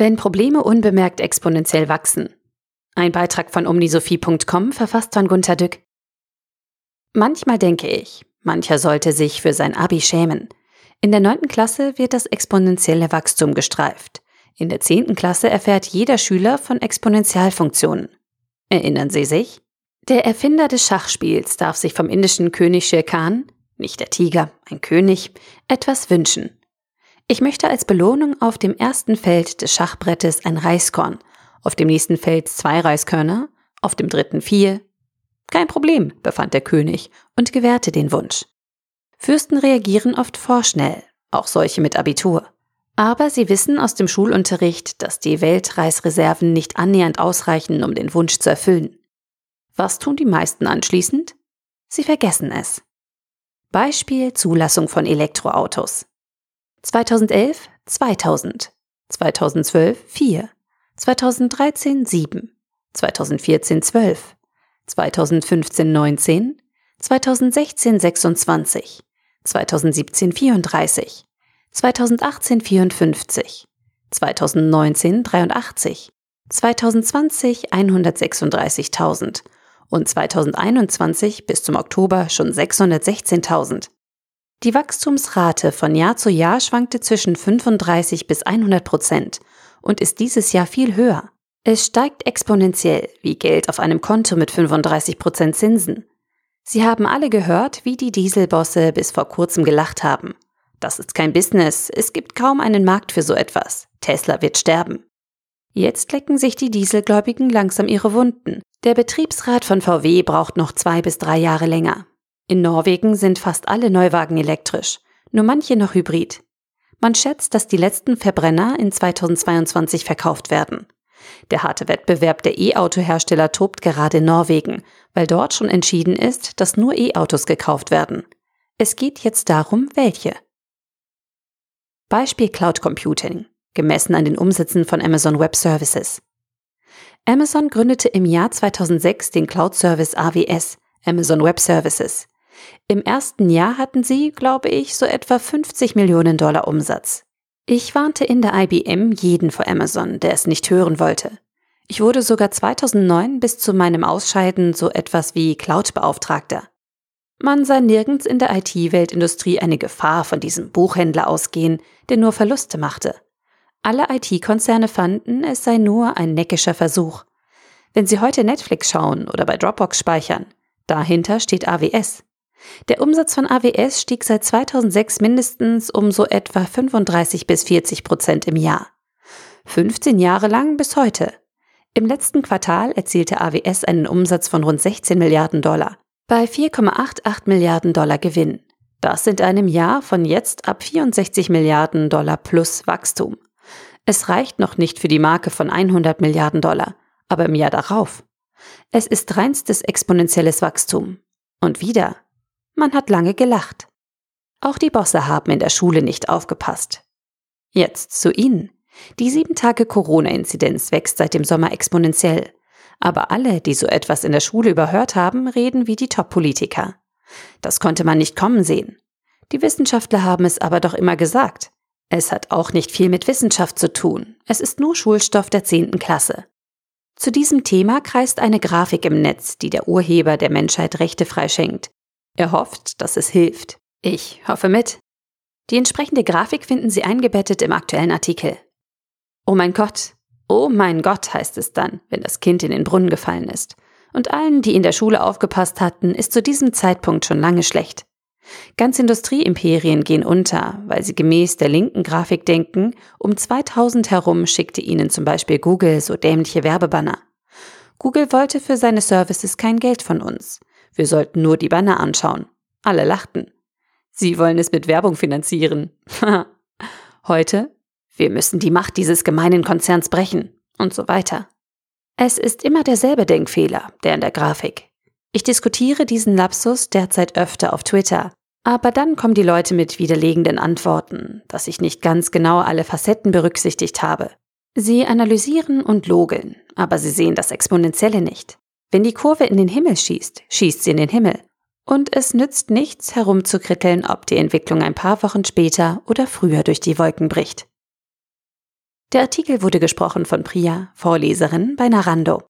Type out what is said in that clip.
Wenn Probleme unbemerkt exponentiell wachsen. Ein Beitrag von omnisophie.com verfasst von Gunter Dück. Manchmal denke ich, mancher sollte sich für sein Abi schämen. In der neunten Klasse wird das exponentielle Wachstum gestreift. In der zehnten Klasse erfährt jeder Schüler von Exponentialfunktionen. Erinnern Sie sich? Der Erfinder des Schachspiels darf sich vom indischen König Shere Khan, nicht der Tiger, ein König, etwas wünschen. Ich möchte als Belohnung auf dem ersten Feld des Schachbrettes ein Reiskorn, auf dem nächsten Feld zwei Reiskörner, auf dem dritten vier. Kein Problem, befand der König und gewährte den Wunsch. Fürsten reagieren oft vorschnell, auch solche mit Abitur. Aber sie wissen aus dem Schulunterricht, dass die Weltreisreserven nicht annähernd ausreichen, um den Wunsch zu erfüllen. Was tun die meisten anschließend? Sie vergessen es. Beispiel Zulassung von Elektroautos. 2011 2000, 2012 4, 2013 7, 2014 12, 2015 19, 2016 26, 2017 34, 2018 54, 2019 83, 2020 136.000 und 2021 bis zum Oktober schon 616.000. Die Wachstumsrate von Jahr zu Jahr schwankte zwischen 35 bis 100 Prozent und ist dieses Jahr viel höher. Es steigt exponentiell wie Geld auf einem Konto mit 35 Prozent Zinsen. Sie haben alle gehört, wie die Dieselbosse bis vor kurzem gelacht haben. Das ist kein Business, es gibt kaum einen Markt für so etwas. Tesla wird sterben. Jetzt lecken sich die Dieselgläubigen langsam ihre Wunden. Der Betriebsrat von VW braucht noch zwei bis drei Jahre länger. In Norwegen sind fast alle Neuwagen elektrisch, nur manche noch hybrid. Man schätzt, dass die letzten Verbrenner in 2022 verkauft werden. Der harte Wettbewerb der E-Auto-Hersteller tobt gerade in Norwegen, weil dort schon entschieden ist, dass nur E-Autos gekauft werden. Es geht jetzt darum, welche. Beispiel Cloud Computing, gemessen an den Umsätzen von Amazon Web Services. Amazon gründete im Jahr 2006 den Cloud Service AWS, Amazon Web Services. Im ersten Jahr hatten sie, glaube ich, so etwa 50 Millionen Dollar Umsatz. Ich warnte in der IBM jeden vor Amazon, der es nicht hören wollte. Ich wurde sogar 2009 bis zu meinem Ausscheiden so etwas wie Cloud-Beauftragter. Man sah nirgends in der IT-Weltindustrie eine Gefahr von diesem Buchhändler ausgehen, der nur Verluste machte. Alle IT-Konzerne fanden, es sei nur ein neckischer Versuch. Wenn Sie heute Netflix schauen oder bei Dropbox speichern, dahinter steht AWS. Der Umsatz von AWS stieg seit 2006 mindestens um so etwa 35 bis 40 Prozent im Jahr. 15 Jahre lang bis heute. Im letzten Quartal erzielte AWS einen Umsatz von rund 16 Milliarden Dollar bei 4,88 Milliarden Dollar Gewinn. Das sind einem Jahr von jetzt ab 64 Milliarden Dollar plus Wachstum. Es reicht noch nicht für die Marke von 100 Milliarden Dollar, aber im Jahr darauf. Es ist reinstes exponentielles Wachstum. Und wieder, man hat lange gelacht. Auch die Bosse haben in der Schule nicht aufgepasst. Jetzt zu Ihnen. Die 7 Tage Corona-Inzidenz wächst seit dem Sommer exponentiell. Aber alle, die so etwas in der Schule überhört haben, reden wie die Top-Politiker. Das konnte man nicht kommen sehen. Die Wissenschaftler haben es aber doch immer gesagt. Es hat auch nicht viel mit Wissenschaft zu tun. Es ist nur Schulstoff der 10. Klasse. Zu diesem Thema kreist eine Grafik im Netz, die der Urheber der Menschheit Rechte freischenkt. Er hofft, dass es hilft. Ich hoffe mit. Die entsprechende Grafik finden Sie eingebettet im aktuellen Artikel. Oh mein Gott, Oh mein Gott, heißt es dann, wenn das Kind in den Brunnen gefallen ist. Und allen, die in der Schule aufgepasst hatten, ist zu diesem Zeitpunkt schon lange schlecht. Ganz Industrieimperien gehen unter, weil sie gemäß der linken Grafik denken, um 2000 herum schickte ihnen zum Beispiel Google so dämliche Werbebanner. Google wollte für seine Services kein Geld von uns. Wir sollten nur die Banner anschauen. Alle lachten. Sie wollen es mit Werbung finanzieren. Heute wir müssen die Macht dieses gemeinen Konzerns brechen und so weiter. Es ist immer derselbe Denkfehler, der in der Grafik. Ich diskutiere diesen Lapsus derzeit öfter auf Twitter, aber dann kommen die Leute mit widerlegenden Antworten, dass ich nicht ganz genau alle Facetten berücksichtigt habe. Sie analysieren und logeln, aber sie sehen das Exponentielle nicht. Wenn die Kurve in den Himmel schießt, schießt sie in den Himmel. Und es nützt nichts herumzukritteln, ob die Entwicklung ein paar Wochen später oder früher durch die Wolken bricht. Der Artikel wurde gesprochen von Priya, Vorleserin bei Narando.